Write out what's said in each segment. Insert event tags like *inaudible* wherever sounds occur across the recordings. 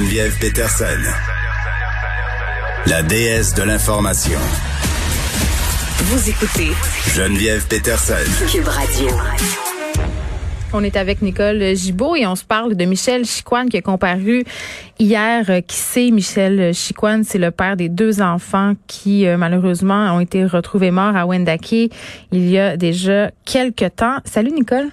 Geneviève Peterson, la déesse de l'information. Vous écoutez Geneviève Peterson. Cube Radio. On est avec Nicole Gibault et on se parle de Michel Chiquan qui a comparu hier. Euh, qui sait Michel Chiquan? C'est le père des deux enfants qui, euh, malheureusement, ont été retrouvés morts à Wendake il y a déjà quelques temps. Salut Nicole.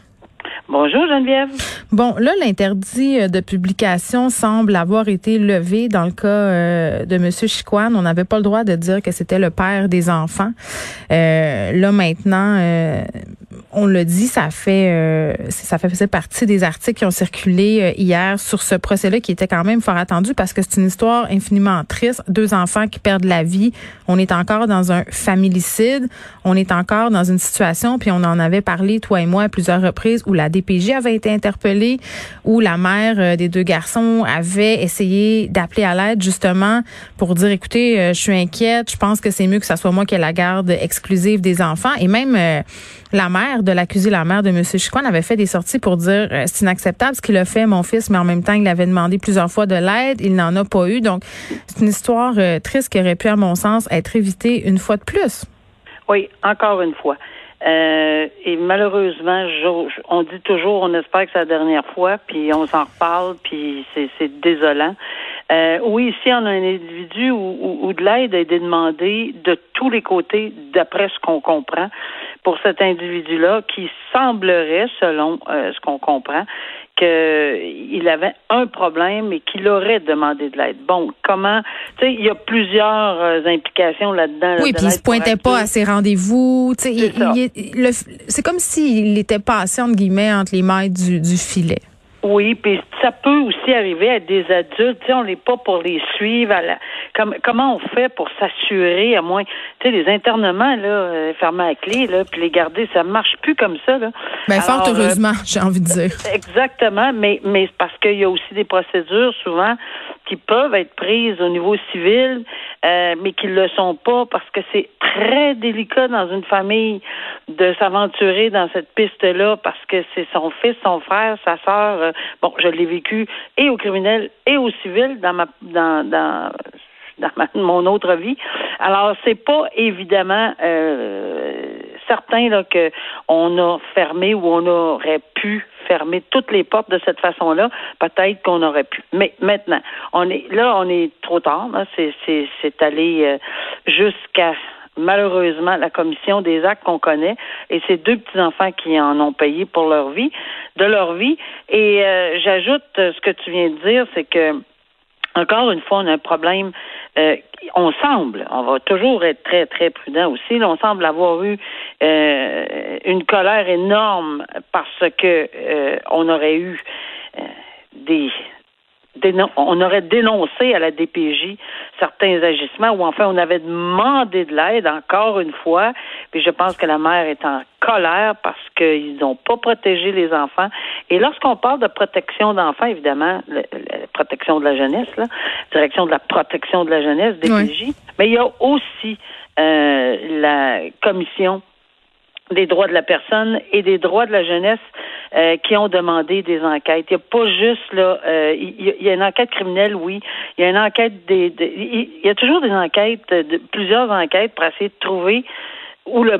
Bonjour Geneviève. Bon, là, l'interdit euh, de publication semble avoir été levé dans le cas euh, de M. Chiquan. On n'avait pas le droit de dire que c'était le père des enfants. Euh, là, maintenant, on le dit, ça fait ça fait faisait partie des articles qui ont circulé hier sur ce procès-là qui était quand même fort attendu parce que c'est une histoire infiniment triste. Deux enfants qui perdent la vie. On est encore dans un familicide. On est encore dans une situation, puis on en avait parlé, toi et moi, à plusieurs reprises, où la DPJ avait été interpellée, où la mère euh, des deux garçons avait essayé d'appeler à l'aide justement pour dire, écoutez, euh, je suis inquiète, je pense que c'est mieux que ça soit moi qui ai la garde exclusive des enfants. Et même euh, la mère de l'accusé, la mère de M. Chiquan, avait fait des sorties pour dire c'est inacceptable ce qu'il a fait, mon fils, mais en même temps, il avait demandé plusieurs fois de l'aide, il n'en a pas eu. Donc, c'est une histoire triste qui aurait pu, à mon sens, être évitée une fois de plus. Oui, encore une fois. Euh, et malheureusement, on dit toujours, on espère que c'est la dernière fois, puis on s'en reparle, puis c'est désolant. Euh, oui, ici, on a un individu où, où de l'aide a été demandée de tous les côtés, d'après ce qu'on comprend, pour cet individu-là, qui semblerait, selon euh, ce qu'on comprend, qu'il avait un problème et qu'il aurait demandé de l'aide. Bon, comment, tu sais, il y a plusieurs euh, implications là-dedans. oui, puis il se pointait pas à ses rendez-vous. C'est comme s'il était passé, entre guillemets, entre les mailles du, du filet. Oui, puis ça peut aussi arriver à des adultes. Tu sais, on n'est pas pour les suivre. À la, comme, comment on fait pour s'assurer, à moins, tu sais, les internements là, euh, fermés à clé, là, puis les garder, ça marche plus comme ça. Là. Ben, fort euh, heureusement, *laughs* j'ai envie de dire. Exactement, mais mais parce qu'il y a aussi des procédures souvent qui peuvent être prises au niveau civil, euh, mais qui ne le sont pas parce que c'est très délicat dans une famille de s'aventurer dans cette piste-là parce que c'est son fils, son frère, sa sœur. bon, je l'ai vécu et au criminel et au civil dans ma dans dans dans mon autre vie. Alors, c'est pas évidemment euh, certain là, que on a fermé ou on aurait pu fermer toutes les portes de cette façon-là. Peut-être qu'on aurait pu. Mais maintenant, on est là, on est trop tard. C'est, allé euh, jusqu'à malheureusement la commission des actes qu'on connaît et ces deux petits enfants qui en ont payé pour leur vie, de leur vie. Et euh, j'ajoute ce que tu viens de dire, c'est que encore une fois, on a un problème. Euh, on semble, on va toujours être très, très prudent aussi, on semble avoir eu euh, une colère énorme parce que euh, on aurait eu des on aurait dénoncé à la DPJ certains agissements ou enfin on avait demandé de l'aide encore une fois. Puis je pense que la mère est en colère parce qu'ils n'ont pas protégé les enfants. Et lorsqu'on parle de protection d'enfants, évidemment, la protection de la jeunesse, là, direction de la protection de la jeunesse, DPJ, mais il y a aussi euh, la commission des droits de la personne et des droits de la jeunesse euh, qui ont demandé des enquêtes. Il n'y a pas juste là, euh, il, y a, une enquête criminelle, oui. Il y a une enquête des, il y a toujours des enquêtes, de, plusieurs enquêtes pour essayer de trouver où le.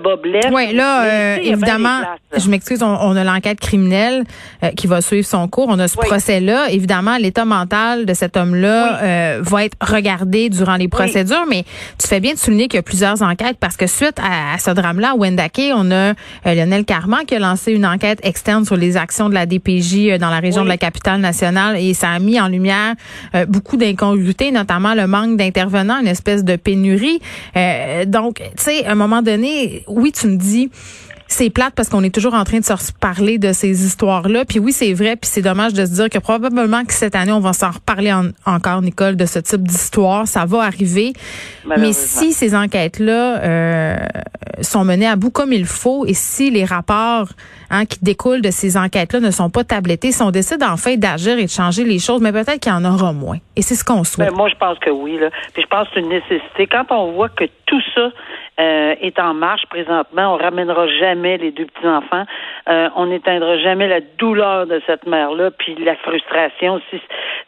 Oui, là, euh, évidemment, je m'excuse, on, a l'enquête criminelle euh, qui va suivre son cours. On a ce procès-là. Évidemment, l'état mental de cet homme-là euh, va être regardé durant les procédures, mais tu fais bien de souligner qu'il y a plusieurs enquêtes parce que suite à, ce drame-là, à Wendake, on a Lionel Carman qui a lancé une enquête externe sur les actions de la DPJ dans la région de la capitale nationale et ça a mis en lumière beaucoup d'incongruités, notamment le manque d'intervenants, une espèce de pénurie. donc, tu sais, à un moment donné, oui, tu me dis, c'est plate parce qu'on est toujours en train de se parler de ces histoires-là. Puis oui, c'est vrai, puis c'est dommage de se dire que probablement que cette année, on va s'en reparler encore, Nicole, de ce type d'histoire. Ça va arriver. Mais si ces enquêtes-là euh, sont menées à bout comme il faut et si les rapports hein, qui découlent de ces enquêtes-là ne sont pas tablettés, si on décide enfin d'agir et de changer les choses, mais peut-être qu'il y en aura moins. Et c'est ce qu'on souhaite. Ben, moi, je pense que oui. Puis je pense que c'est une nécessité. Quand on voit que tout ça euh, est en marche présentement. On ramènera jamais les deux petits-enfants. Euh, on n'éteindra jamais la douleur de cette mère-là, puis la frustration si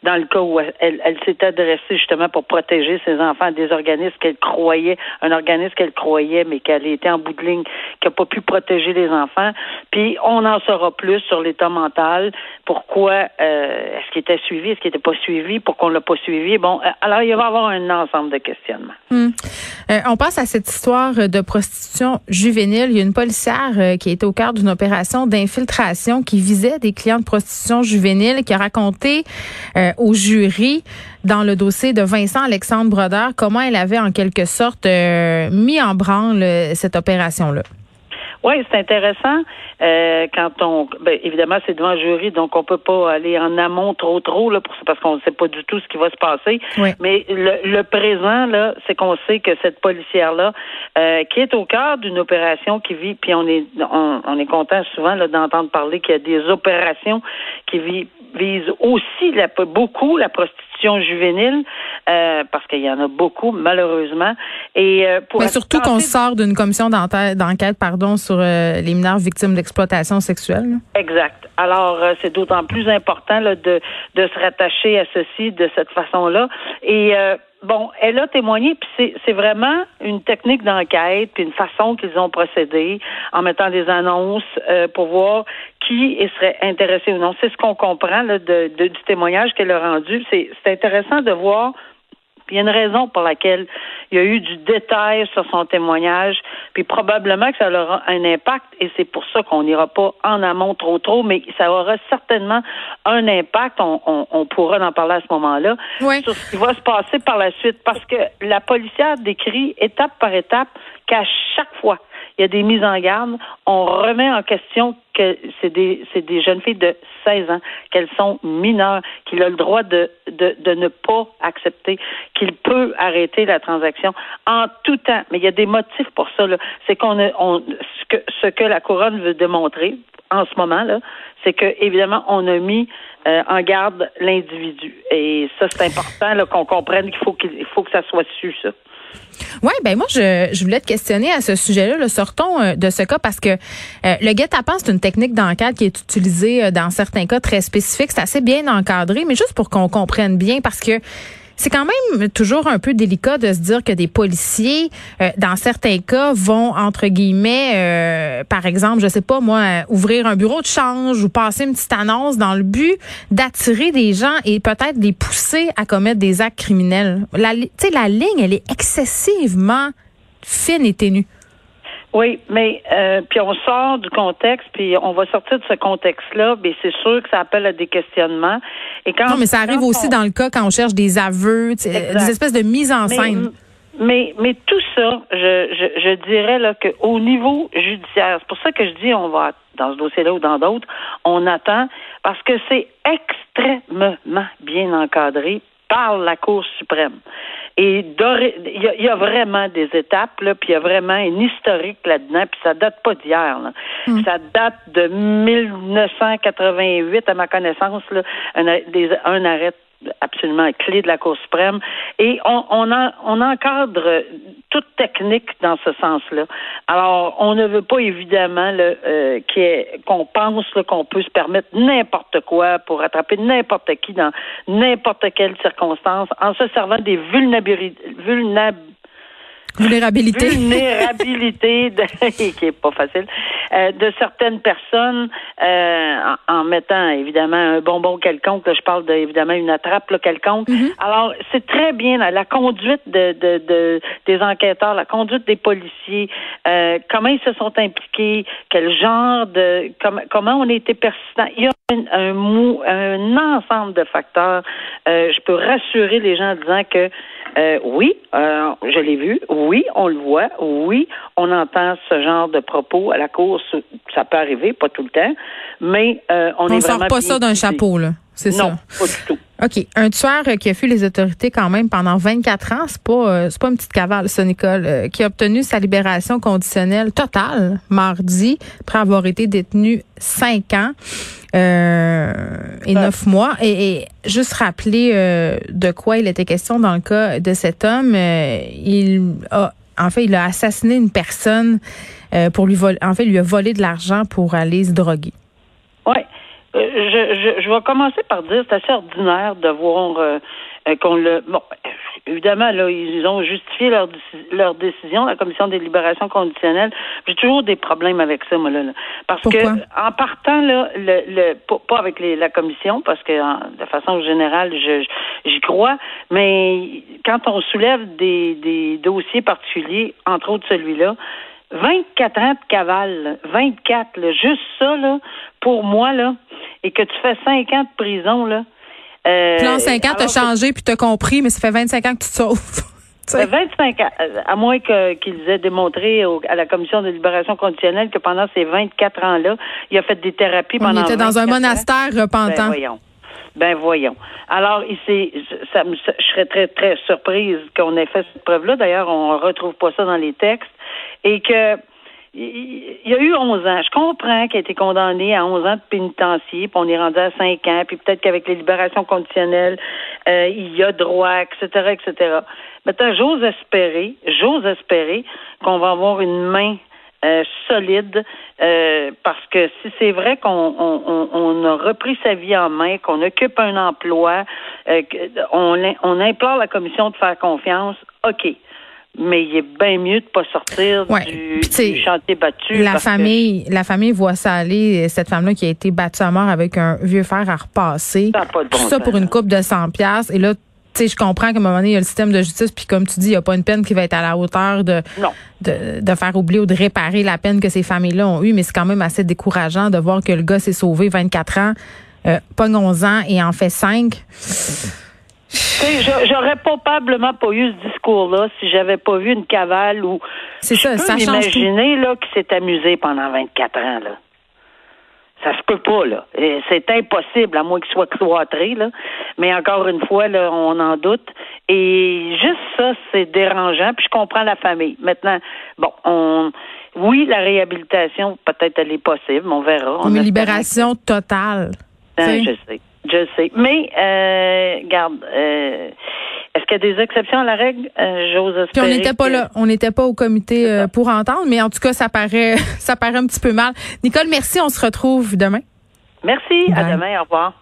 dans le cas où elle, elle s'est adressée justement pour protéger ses enfants à des organismes qu'elle croyait, un organisme qu'elle croyait, mais qu'elle était en bout de ligne, qui n'a pas pu protéger les enfants. Puis on en saura plus sur l'état mental, pourquoi euh, est-ce qu'il était suivi, est-ce qu'il n'était pas suivi, pourquoi on l'a pas suivi. Bon, alors il va y avoir un ensemble de questionnements. Hmm. on passe à cette histoire de prostitution juvénile. Il y a une policière euh, qui était au cœur d'une opération d'infiltration qui visait des clients de prostitution juvénile qui a raconté euh, au jury dans le dossier de Vincent Alexandre Brodeur comment elle avait en quelque sorte euh, mis en branle cette opération-là. Oui, c'est intéressant. Euh, quand on, ben, évidemment, c'est devant jury, donc on peut pas aller en amont trop trop là, pour, parce qu'on ne sait pas du tout ce qui va se passer. Mais le, présent là, c'est qu'on sait que cette policière là, euh, qui est au cœur d'une opération qui vit, puis on est on, est content souvent d'entendre parler qu'il y a des opérations qui visent aussi la, beaucoup la prostitution juvénile, euh, parce qu'il y en a beaucoup, malheureusement. Et euh, pour Mais surtout qu'on sort d'une commission d'enquête, pardon, sur euh, les mineurs victimes d'exploitation sexuelle. Exact. Alors, c'est d'autant plus important de, de se rattacher à ceci de cette façon-là. Et bon, elle a témoigné, puis c'est vraiment une technique d'enquête, puis une façon qu'ils ont procédé en mettant des annonces euh, pour voir qui serait intéressé ou non. C'est ce qu'on comprend là, de, du témoignage qu'elle a rendu. C'est intéressant de voir il y a une raison pour laquelle il y a eu du détail sur son témoignage, puis probablement que ça aura un impact, et c'est pour ça qu'on n'ira pas en amont trop trop, mais ça aura certainement un impact, on, on, pourra en parler à ce moment-là, sur ce qui va se passer par la suite, parce que la policière décrit étape par étape qu'à chaque fois, il y a des mises en garde, on remet en question que c'est des, c'est des jeunes filles de 16 ans, qu'elles sont mineures, qu'il a le droit de, de, ne pas accepter, qu'il peut arrêter la transaction en tout temps. Mais il y a des motifs pour ça. C'est qu'on on, ce que, ce que la couronne veut démontrer en ce moment c'est que évidemment on a mis euh, en garde l'individu. Et ça c'est important qu'on comprenne qu'il faut qu'il faut que ça soit su ça. Oui, ben moi, je, je voulais te questionner à ce sujet-là. Le sortons euh, de ce cas parce que euh, le guet-apens, c'est une technique d'enquête qui est utilisée euh, dans certains cas très spécifiques. C'est assez bien encadré, mais juste pour qu'on comprenne bien, parce que c'est quand même toujours un peu délicat de se dire que des policiers, euh, dans certains cas, vont entre guillemets, euh, par exemple, je sais pas moi, ouvrir un bureau de change ou passer une petite annonce dans le but d'attirer des gens et peut-être les pousser à commettre des actes criminels. La, la ligne, elle est excessivement fine et ténue. Oui, mais euh, puis on sort du contexte, puis on va sortir de ce contexte-là, mais c'est sûr que ça appelle à des questionnements. Et quand non, mais ça arrive aussi dans le cas quand on cherche des aveux, des espèces de mise en scène. Mais, mais tout ça, je, je, je dirais là qu'au niveau judiciaire, c'est pour ça que je dis on va dans ce dossier-là ou dans d'autres, on attend parce que c'est extrêmement bien encadré par la Cour suprême. Et il y, a vraiment des étapes, là, puis il y a vraiment un historique là-dedans, puis ça date pas d'hier. Hmm. Ça date de 1988, à ma connaissance, là, un, des, un arrêt absolument clé de la Cour suprême. Et on, on, on encadre toute technique dans ce sens-là. Alors, on ne veut pas évidemment euh, qu'on pense qu'on peut se permettre n'importe quoi pour attraper n'importe qui dans n'importe quelle circonstance en se servant des vulnérabilités, Vulnérabilité. Vulnérabilité, *laughs* qui est pas facile, euh, de certaines personnes euh, en, mettant évidemment un bonbon quelconque. je parle de, évidemment une attrape quelconque. Mm-hmm. Alors, c'est très bien la, conduite de, de, des enquêteurs, la conduite des policiers, euh, comment ils se sont impliqués, quel genre de comment, comment on a été persistant. Il y a un, un, un ensemble de facteurs. je peux rassurer les gens en disant que Euh, oui, euh, je l'ai vu. Oui, on le voit. Oui, on entend ce genre de propos à la course. Ça peut arriver, pas tout le temps, mais euh, on, On est sort vraiment pas ça d'un chapeau, là. C'est ça. Non, pas du tout. OK. Un tueur euh, qui a fui les autorités quand même pendant 24 ans, c'est pas euh, c'est pas une petite cavale, ça, Nicole, euh, qui a obtenu sa libération conditionnelle totale mardi après avoir été détenu cinq ans euh, et neuf mois. Et, et juste rappeler euh, de quoi il était question dans le cas de cet homme. Euh, il a en fait, il a assassiné une personne euh, pour lui voler. En fait, il lui a volé de l'argent pour aller se droguer. Oui. Euh, je, je, je vais commencer par dire c'est assez ordinaire de voir euh, euh, qu'on le. Bon, évidemment, là, ils ont justifié leur, leur décision, la commission des libérations conditionnelles. J'ai toujours des problèmes avec ça, moi, là. là. Parce Pourquoi? que, en partant, là, le, le, pas, avec les, la commission, parce que en- de façon générale, je- j'y crois, mais quand on soulève des, des dossiers particuliers, entre autres celui-là, 24 ans de cavale, là. 24, là, juste ça, là, pour moi, là, et que tu fais 5 ans de prison, là. Euh, en 5 ans, t'as changé puis t'as compris, mais ça fait 25 ans que tu te sauves. Ça fait 25 ans, euh, à moins que- qu'ils aient démontré au- à la commission de libération conditionnelle que pendant ces 24 ans-là, il a fait des thérapies On pendant était dans un 24 ans. monastère Ben repentant. voyons. Ben voyons. Alors, il s'est- ça me- je serais très, très surprise qu'on ait fait cette preuve-là. D'ailleurs, on retrouve pas ça dans les textes. Et que il y a eu 11 ans. Je comprends qu'il a été condamné à 11 ans de pénitencier, puis on est rendu à 5 ans, puis peut-être qu'avec les libérations conditionnelles, euh, il y a droit, etc., etc. Maintenant, j'ose espérer, j'ose espérer qu'on va avoir une main euh, solide euh, parce que si c'est vrai qu'on on, on- a repris sa vie en main, qu'on occupe un emploi, euh, que- on, on implore la commission de faire confiance, OK. Mais il est bien mieux de pas sortir Ouais. du, chantier battu. La que- famille, la famille voit ça aller, cette femme-là qui a été battue à mort avec un vieux fer à repasser. Ça pas de Tout ça sens. pour une coupe de 100 pièces et là tu sais, je comprends qu'à un moment donné, il y a le système de justice, puis comme tu dis, il n'y a pas une peine qui va être à la hauteur de, de, de faire oublier ou de réparer la peine que ces familles-là ont eue, mais c'est quand même assez décourageant de voir que le gars s'est sauvé 24 ans, euh, pogne 11 ans et en fait 5. J'aurais probablement pas eu ce discours-là si j'avais pas vu une cavale où. C'est ça, ça m'imaginer là qu'il s'est amusé pendant 24 ans là. Ça se peut pas là. C'est impossible à moins qu'il soit cloîtré là. Mais encore une fois là, on en doute. Et juste ça, c'est dérangeant. Puis je comprends la famille. Maintenant, bon, on. Oui, la réhabilitation, peut-être elle est possible, on verra. On Une libération totale. Sais? je sais, je sais. Mais, euh, garde, euh, est-ce qu'il y a des exceptions à la règle? Euh, J'ose espérer. Puis on n'était pas que- là, on n'était pas au comité euh, pour entendre, mais en tout cas, ça paraît, *laughs* ça paraît un petit peu mal. Nicole, merci, on se retrouve demain. Merci, à demain, au revoir.